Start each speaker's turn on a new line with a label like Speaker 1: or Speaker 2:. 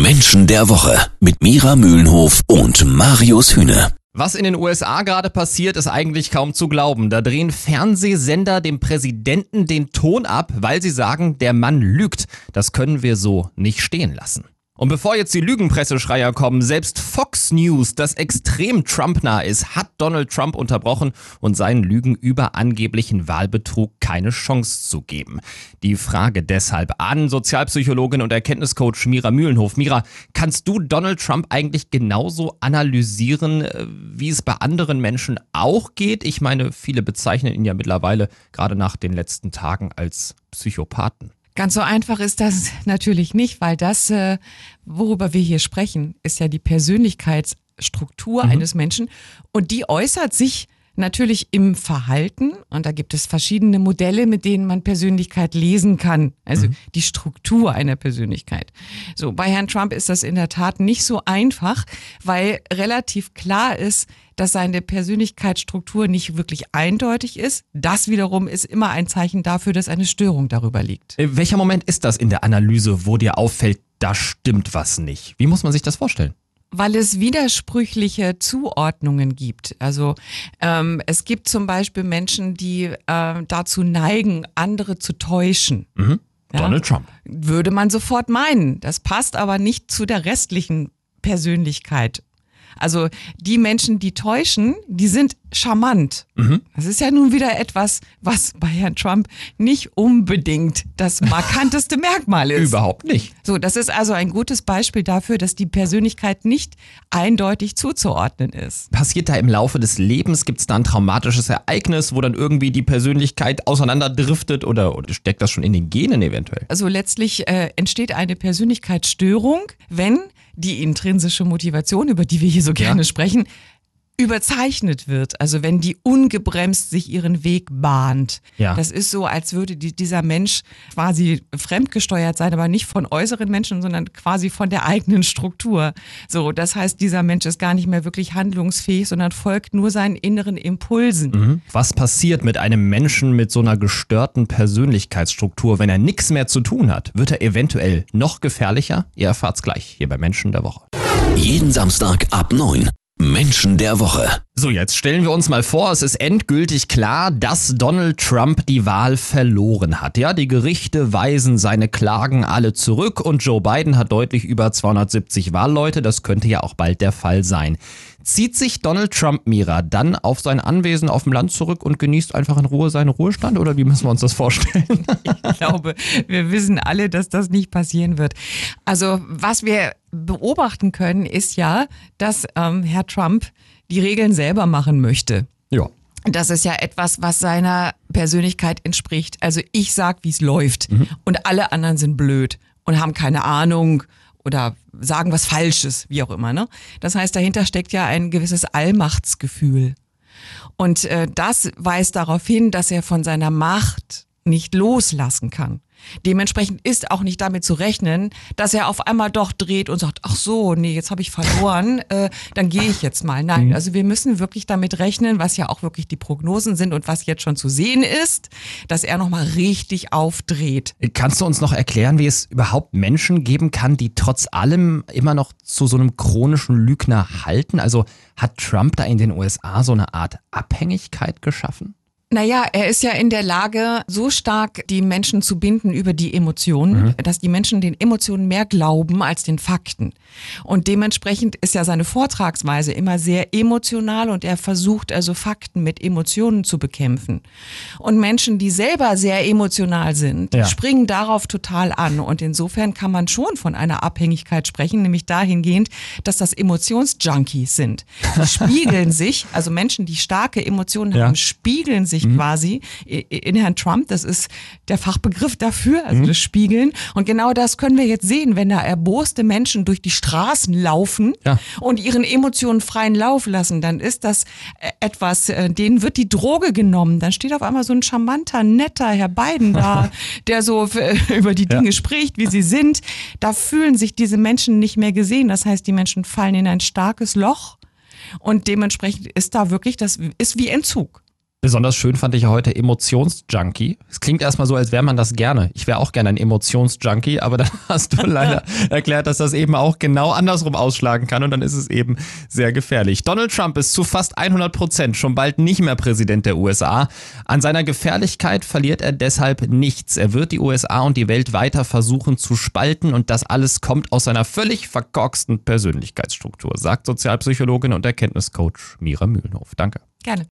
Speaker 1: Menschen der Woche mit Mira Mühlenhof und Marius Hühne.
Speaker 2: Was in den USA gerade passiert, ist eigentlich kaum zu glauben. Da drehen Fernsehsender dem Präsidenten den Ton ab, weil sie sagen, der Mann lügt. Das können wir so nicht stehen lassen. Und bevor jetzt die Lügenpresseschreier kommen, selbst Fox News, das extrem Trump-nah ist, hat Donald Trump unterbrochen und seinen Lügen über angeblichen Wahlbetrug keine Chance zu geben. Die Frage deshalb an Sozialpsychologin und Erkenntniscoach Mira Mühlenhof. Mira, kannst du Donald Trump eigentlich genauso analysieren, äh, wie es bei anderen Menschen auch geht? Ich meine, viele bezeichnen ihn ja mittlerweile gerade nach den letzten Tagen als Psychopathen.
Speaker 3: Ganz so einfach ist das natürlich nicht, weil das, äh, worüber wir hier sprechen, ist ja die Persönlichkeitsstruktur mhm. eines Menschen und die äußert sich natürlich im Verhalten und da gibt es verschiedene Modelle, mit denen man Persönlichkeit lesen kann, also mhm. die Struktur einer Persönlichkeit. So, bei Herrn Trump ist das in der Tat nicht so einfach, weil relativ klar ist, dass seine Persönlichkeitsstruktur nicht wirklich eindeutig ist. Das wiederum ist immer ein Zeichen dafür, dass eine Störung darüber liegt.
Speaker 2: In welcher Moment ist das in der Analyse, wo dir auffällt, da stimmt was nicht? Wie muss man sich das vorstellen?
Speaker 3: Weil es widersprüchliche Zuordnungen gibt. Also ähm, es gibt zum Beispiel Menschen, die äh, dazu neigen, andere zu täuschen.
Speaker 2: Mhm. Ja? Donald Trump.
Speaker 3: Würde man sofort meinen. Das passt aber nicht zu der restlichen Persönlichkeit also die Menschen, die täuschen, die sind charmant. Mhm. Das ist ja nun wieder etwas, was bei Herrn Trump nicht unbedingt das markanteste Merkmal ist.
Speaker 2: Überhaupt nicht.
Speaker 3: So, das ist also ein gutes Beispiel dafür, dass die Persönlichkeit nicht eindeutig zuzuordnen ist.
Speaker 2: Passiert da im Laufe des Lebens, gibt es da ein traumatisches Ereignis, wo dann irgendwie die Persönlichkeit auseinanderdriftet oder, oder steckt das schon in den Genen eventuell?
Speaker 3: Also letztlich äh, entsteht eine Persönlichkeitsstörung, wenn die intrinsische Motivation, über die wir hier so gerne ja. sprechen, überzeichnet wird. Also wenn die ungebremst sich ihren Weg bahnt. Ja. Das ist so, als würde die, dieser Mensch quasi fremdgesteuert sein, aber nicht von äußeren Menschen, sondern quasi von der eigenen Struktur. So, das heißt, dieser Mensch ist gar nicht mehr wirklich handlungsfähig, sondern folgt nur seinen inneren Impulsen.
Speaker 2: Mhm. Was passiert mit einem Menschen mit so einer gestörten Persönlichkeitsstruktur, wenn er nichts mehr zu tun hat? Wird er eventuell noch gefährlicher? Ihr erfahrt's gleich hier bei Menschen der Woche.
Speaker 1: Jeden Samstag ab 9. Menschen der Woche.
Speaker 2: So, jetzt stellen wir uns mal vor, es ist endgültig klar, dass Donald Trump die Wahl verloren hat. Ja, die Gerichte weisen seine Klagen alle zurück und Joe Biden hat deutlich über 270 Wahlleute. Das könnte ja auch bald der Fall sein. Zieht sich Donald Trump, Mira, dann auf sein Anwesen auf dem Land zurück und genießt einfach in Ruhe seinen Ruhestand oder wie müssen wir uns das vorstellen?
Speaker 3: Ich glaube, wir wissen alle, dass das nicht passieren wird. Also was wir beobachten können, ist ja, dass ähm, Herr Trump die Regeln selber machen möchte.
Speaker 2: Ja.
Speaker 3: Das ist ja etwas, was seiner Persönlichkeit entspricht. Also ich sag, wie es läuft mhm. und alle anderen sind blöd und haben keine Ahnung oder sagen was Falsches, wie auch immer. Ne? Das heißt, dahinter steckt ja ein gewisses Allmachtsgefühl. Und äh, das weist darauf hin, dass er von seiner Macht nicht loslassen kann. Dementsprechend ist auch nicht damit zu rechnen, dass er auf einmal doch dreht und sagt, ach so, nee, jetzt habe ich verloren, äh, dann gehe ich jetzt mal. Nein, mhm. also wir müssen wirklich damit rechnen, was ja auch wirklich die Prognosen sind und was jetzt schon zu sehen ist, dass er nochmal richtig aufdreht.
Speaker 2: Kannst du uns noch erklären, wie es überhaupt Menschen geben kann, die trotz allem immer noch zu so einem chronischen Lügner halten? Also hat Trump da in den USA so eine Art Abhängigkeit geschaffen?
Speaker 3: Naja, er ist ja in der Lage, so stark die Menschen zu binden über die Emotionen, mhm. dass die Menschen den Emotionen mehr glauben als den Fakten. Und dementsprechend ist ja seine Vortragsweise immer sehr emotional und er versucht also Fakten mit Emotionen zu bekämpfen. Und Menschen, die selber sehr emotional sind, ja. springen darauf total an. Und insofern kann man schon von einer Abhängigkeit sprechen, nämlich dahingehend, dass das Emotionsjunkies sind. Die spiegeln sich, also Menschen, die starke Emotionen ja. haben, spiegeln sich sich mhm. quasi in Herrn Trump. Das ist der Fachbegriff dafür, also mhm. das Spiegeln. Und genau das können wir jetzt sehen, wenn da erboste Menschen durch die Straßen laufen ja. und ihren Emotionen freien Lauf lassen, dann ist das äh, etwas, äh, denen wird die Droge genommen. Dann steht auf einmal so ein charmanter, netter Herr Biden da, der so über die Dinge ja. spricht, wie sie sind. Da fühlen sich diese Menschen nicht mehr gesehen. Das heißt, die Menschen fallen in ein starkes Loch. Und dementsprechend ist da wirklich, das ist wie Entzug.
Speaker 2: Besonders schön fand ich ja heute Emotionsjunkie. Es klingt erstmal so, als wäre man das gerne. Ich wäre auch gerne ein Emotionsjunkie, aber dann hast du leider erklärt, dass das eben auch genau andersrum ausschlagen kann und dann ist es eben sehr gefährlich. Donald Trump ist zu fast 100 Prozent schon bald nicht mehr Präsident der USA. An seiner Gefährlichkeit verliert er deshalb nichts. Er wird die USA und die Welt weiter versuchen zu spalten und das alles kommt aus seiner völlig verkorksten Persönlichkeitsstruktur, sagt Sozialpsychologin und Erkenntniscoach Mira Mühlenhof. Danke.
Speaker 3: Gerne.